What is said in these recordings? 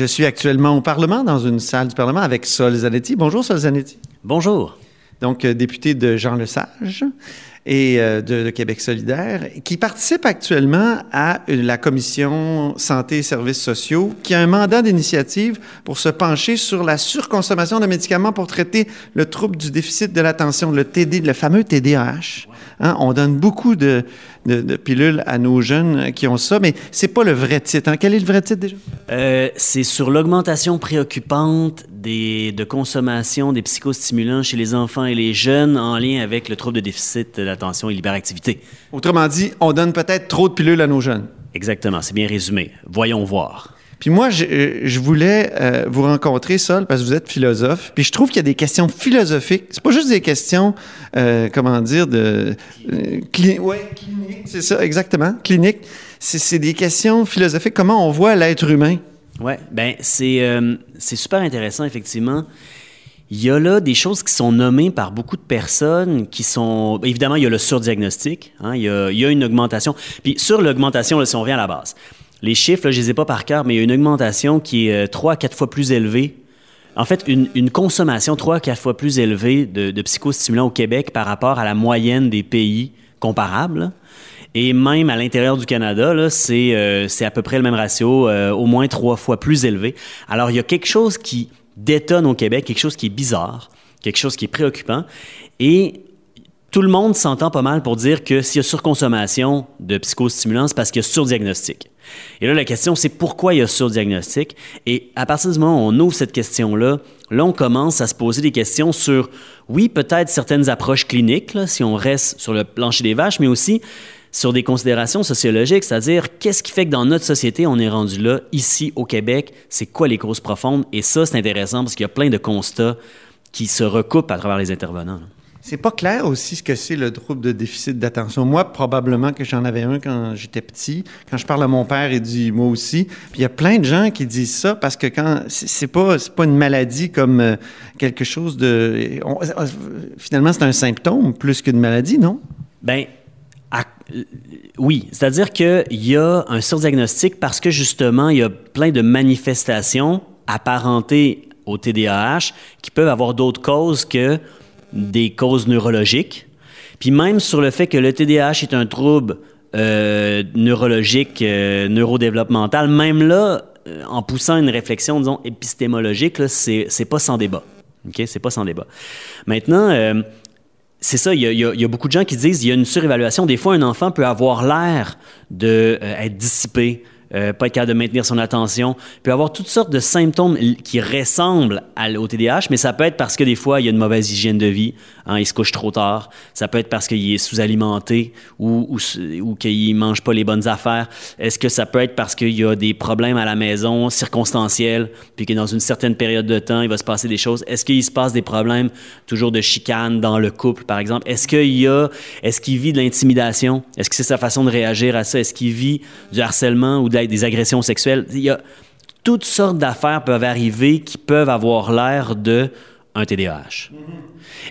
Je suis actuellement au Parlement, dans une salle du Parlement avec Sol Zanetti. Bonjour, Sol Zanetti. Bonjour. Donc, euh, député de Jean Lesage et euh, de, Québec solidaire, qui participe actuellement à la commission santé et services sociaux, qui a un mandat d'initiative pour se pencher sur la surconsommation de médicaments pour traiter le trouble du déficit de l'attention, le TD, le fameux TDAH. Hein, on donne beaucoup de, pilules à nos jeunes qui ont ça, mais c'est pas le vrai titre. Hein. Quel est le vrai titre déjà? Euh, c'est sur l'augmentation préoccupante des, de consommation des psychostimulants chez les enfants et les jeunes en lien avec le trouble de déficit de l'attention et l'hyperactivité. Autrement dit, on donne peut-être trop de pilules à nos jeunes. Exactement, c'est bien résumé. Voyons voir. Puis moi, je, je voulais euh, vous rencontrer, Sol, parce que vous êtes philosophe. Puis je trouve qu'il y a des questions philosophiques. C'est pas juste des questions, euh, comment dire, de euh, cli ouais, cliniques. C'est ça, exactement, cliniques. C'est des questions philosophiques. Comment on voit l'être humain? Oui, ben c'est euh, super intéressant effectivement. Il y a là des choses qui sont nommées par beaucoup de personnes qui sont... Évidemment, il y a le surdiagnostic, hein, il, y a, une augmentation. Puis sur l'augmentation, si on revient à la base, les chiffres, je les ai pas par cœur, mais il y a une augmentation qui est trois à quatre fois plus élevée. En fait, une, une consommation trois à quatre fois plus élevée de, de, psychostimulants au Québec par rapport à la moyenne des pays comparables. Et même à l'intérieur du Canada, c'est euh, à peu près le même ratio, euh, au moins trois fois plus élevé. Alors, il y a quelque chose qui détonne au Québec, quelque chose qui est bizarre, quelque chose qui est préoccupant. Et tout le monde s'entend pas mal pour dire que s'il y a surconsommation de psychostimulants, c'est parce qu'il y a surdiagnostic. Et là, la question, c'est pourquoi il y a surdiagnostic? Et à partir du moment où on ouvre cette question-là, là, on commence à se poser des questions sur, oui, peut-être certaines approches cliniques, si on reste sur le plancher des vaches, mais aussi sur des considérations sociologiques, c'est-à-dire qu'est-ce qui fait que dans notre société, on est rendu là, ici au Québec, c'est quoi les causes profondes? Et ça, c'est intéressant parce qu'il y a plein de constats qui se recoupent à travers les intervenants. C'est pas clair aussi ce que c'est le trouble de déficit d'attention. Moi, probablement que j'en avais un quand j'étais petit. Quand je parle à mon père, il dit moi aussi. Puis il y a plein de gens qui disent ça parce que quand c'est pas c'est pas une maladie comme euh, quelque chose de on, finalement c'est un symptôme plus qu'une maladie, non? Ben oui, c'est-à-dire qu'il y a un surdiagnostic parce que justement, il y a plein de manifestations apparentées au TDAH qui peuvent avoir d'autres causes que des causes neurologiques. Puis même sur le fait que le TDAH est un trouble euh, neurologique, euh, neurodéveloppemental, même là, euh, en poussant une réflexion, disons, épistémologique, c'est pas sans débat. OK? C'est pas sans débat. Maintenant, c'est ça, il y, a, beaucoup de gens qui disent qu'il y a une surévaluation. Des fois, un enfant peut avoir l'air d'être euh, dissipé, euh, pas être capable de maintenir son attention, peut avoir toutes sortes de symptômes qui ressemblent à, au TDAH, mais ça peut être parce que des fois, il y a une mauvaise hygiène de vie, hein, il se couche trop tard, ça peut être parce qu'il est sous-alimenté ou, ou, ou qu'il mange pas les bonnes affaires. Est-ce que ça peut être parce qu'il y a des problèmes à la maison circonstanciels, puis que dans une certaine période de temps, il va se passer des choses? Est-ce qu'il se passe des problèmes toujours de chicane dans le couple, par exemple? Est-ce qu'il y a, est-ce qu'il vit de l'intimidation? Est-ce que c'est sa façon de réagir à ça? Est-ce qu'il vit du harcèlement ou de des agressions sexuelles. Il y a toutes sortes d'affaires peuvent arriver qui peuvent avoir l'air de un TDAH.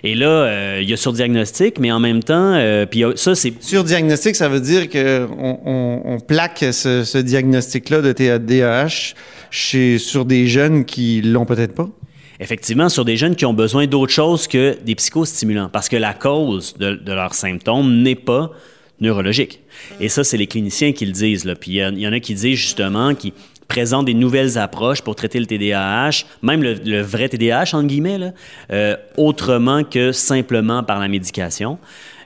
Et là, euh, il y a surdiagnostic, mais en même temps, euh, puis ça, c'est... Surdiagnostic, ça veut dire qu'on on, on plaque ce, ce diagnostic-là de TDAH chez, sur des jeunes qui l'ont peut-être pas? Effectivement, sur des jeunes qui ont besoin d'autre chose que des psychostimulants, parce que la cause de, de leurs symptômes n'est pas neurologique. Et ça, c'est les cliniciens qui le disent. Là. Puis il y, en a qui disent justement qui présentent des nouvelles approches pour traiter le TDAH, même le, vrai TDAH, entre guillemets, là, euh, autrement que simplement par la médication.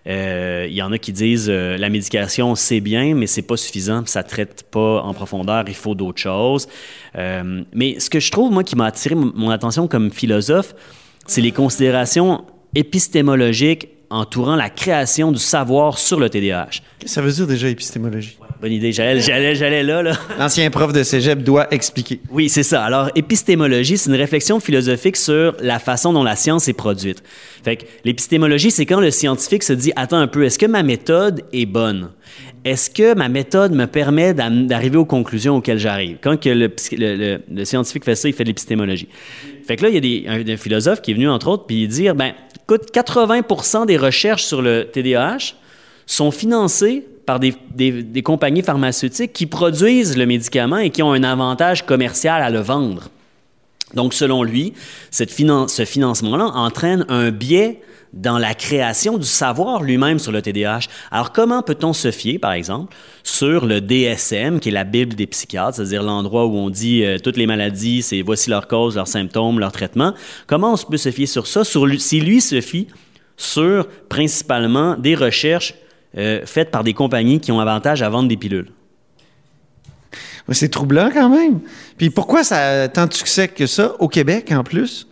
Euh, il y en a qui disent euh, la médication c'est bien, mais c'est pas suffisant, ça traite pas en profondeur, il faut d'autres choses. Mais ce que je trouve moi qui m'a attiré mon attention comme philosophe, c'est les considérations épistémologiques entourant la création du savoir sur le TDAH. Ça veut dire déjà épistémologie? Ouais, bonne idée, j'allais, j'allais, j'allais là. là. L'ancien prof de cégep doit expliquer. Oui, c'est ça. Alors, épistémologie, c'est une réflexion philosophique sur la façon dont la science est produite. Fait que l'épistémologie, c'est quand le scientifique se dit, attends un peu, est-ce que ma méthode est bonne? Est-ce que ma méthode me permet d'arriver aux conclusions auxquelles j'arrive? Quand que le, le, le, le, scientifique fait ça, il fait de l'épistémologie. Fait que là, il y a des, un, un philosophe qui est venu, entre autres, puis dire, ben, écoute, 80% des recherches sur le TDAH sont financées par des, compagnies pharmaceutiques qui produisent le médicament et qui ont un avantage commercial à le vendre. Donc, selon lui, ce financement-là entraîne un biais dans la création du savoir lui-même sur le TDAH. Alors, comment peut-on se fier, par exemple, sur le DSM, qui est la Bible des psychiatres, c'est-à-dire l'endroit où on dit euh, toutes les maladies, c'est voici leurs causes, leurs symptômes, leurs traitements. Comment on peut se fier sur ça, si lui se fie sur principalement des recherches euh, faites par des compagnies qui ont avantage à vendre des pilules? C'est troublant quand même. Puis pourquoi ça a tant de succès que ça au Québec en plus?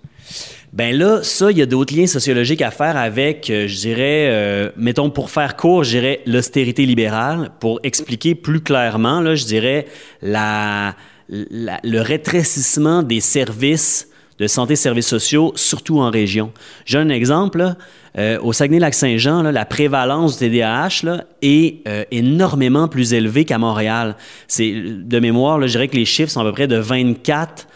Ben là, ça, il y a d'autres liens sociologiques à faire avec, euh, je dirais, euh, mettons pour faire court, je dirais l'austérité libérale. Pour expliquer plus clairement, là, je dirais le rétrécissement des services de santé services sociaux, surtout en région. J'ai un exemple. Euh, au Saguenay-Lac-Saint-Jean, la prévalence du TDAH est euh, énormément plus élevée qu'à Montréal. C'est de mémoire, je dirais que les chiffres sont à peu près de 24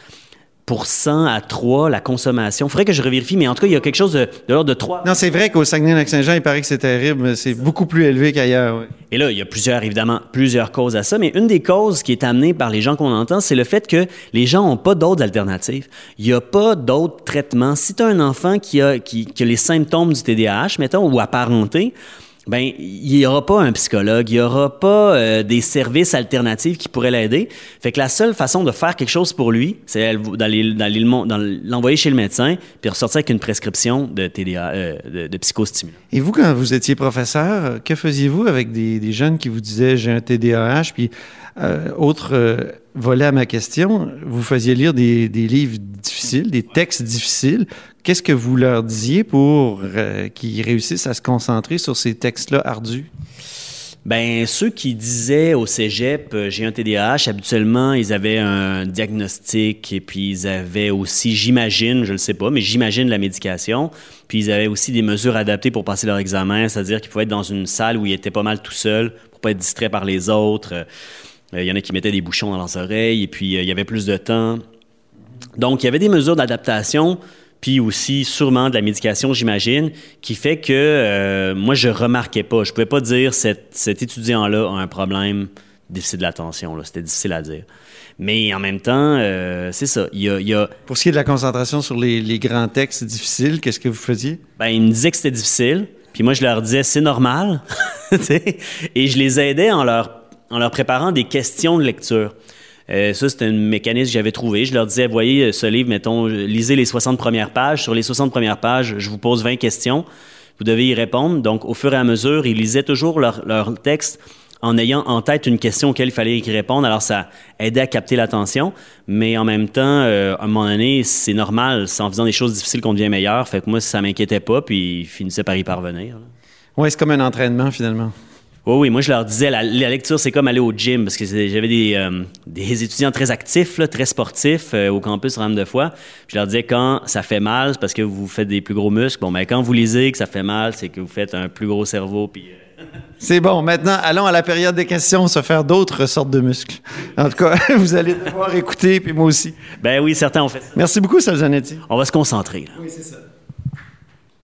à 3 la consommation. Il faudrait que je revérifie, mais en tout cas, il y a quelque chose de, de l'ordre de 3. Non, c'est vrai qu'au Saguenay-Lac-Saint-Jean, il paraît que c'est terrible, mais c'est beaucoup plus élevé qu'ailleurs. Et là, il y a plusieurs, évidemment, plusieurs causes à ça, mais une des causes qui est amenée par les gens qu'on entend, c'est le fait que les gens n'ont pas d'autres alternatives. Il n'y a pas d'autres traitements. Si tu as un enfant qui a, qui, qui a les symptômes du TDAH, mettons, ou apparenté, ben il n'y aura pas un psychologue, il n'y aura pas euh, des services alternatifs qui pourraient l'aider. Fait que la seule façon de faire quelque chose pour lui, c'est d'aller l'envoyer chez le médecin, puis ressortir avec une prescription de TDA, euh, de, de psychostimulants. Et vous, quand vous étiez professeur, que faisiez-vous avec des, jeunes qui vous disaient j'ai un TDAH? Puis, euh, autre volet à ma question, vous faisiez lire des, des livres difficiles, des textes difficiles. Qu'est-ce que vous leur disiez pour euh, qu'ils réussissent à se concentrer sur ces textes-là ardus? Ben ceux qui disaient au cégep euh, j'ai un TDAH, habituellement ils avaient un diagnostic et puis ils avaient aussi, j'imagine, je le sais pas, mais j'imagine la médication. Puis ils avaient aussi des mesures adaptées pour passer leur examen, c'est-à-dire qu'ils pouvaient être dans une salle où ils étaient pas mal tout seuls pour pas être distraits par les autres. Euh, Il y en a qui mettaient des bouchons dans leurs oreilles et puis il y avait plus de temps. Donc, il y avait des mesures d'adaptation, puis aussi sûrement de la médication, j'imagine, qui fait que euh, moi, je remarquais pas. Je pouvais pas dire cet, cet étudiant-là a un problème déficit de l'attention. C'était difficile à dire. Mais en même temps, euh, c'est ça. Il y a, il y a- Pour ce qui est de la concentration sur les, les grands textes difficiles, qu'est-ce que vous faisiez? ben, ils me disaient que c'était difficile, puis moi, je leur disais c'est normal. Et je les aidais en leur, en leur préparant des questions de lecture. Euh, ça, c'était un mécanisme que j'avais trouvé. Je leur disais, voyez, ce livre, mettons, lisez les 60 premières pages. Sur les 60 premières pages, je vous pose 20 questions. Vous devez y répondre. Donc, au fur et à mesure, ils lisaient toujours leur, texte en ayant en tête une question auquel il fallait y répondre. Alors, ça aidait à capter l'attention. Mais en même temps, euh, à un moment donné, c'est normal. C'est en faisant des choses difficiles qu'on devient meilleur. Fait que moi, ça m'inquiétait pas, puis ils finissaient par y parvenir. là. Oui, c'est comme un entraînement finalement. Oui, oui, moi je leur disais, la, la lecture c'est comme aller au gym, parce que j'avais des, euh, des étudiants très actifs, là, très sportifs euh, au campus Rame de Foi. Je leur disais, quand ça fait mal, c'est parce que vous faites des plus gros muscles. Bon, mais quand vous lisez que ça fait mal, c'est que vous faites un plus gros cerveau. Puis, euh, C'est bon. Maintenant, allons à la période des questions, se faire d'autres sortes de muscles. En tout cas, vous allez devoir écouter, puis moi aussi. Ben oui, certains ont fait ça. Merci beaucoup, Salzanetti. On va se concentrer. là. Oui, c'est ça.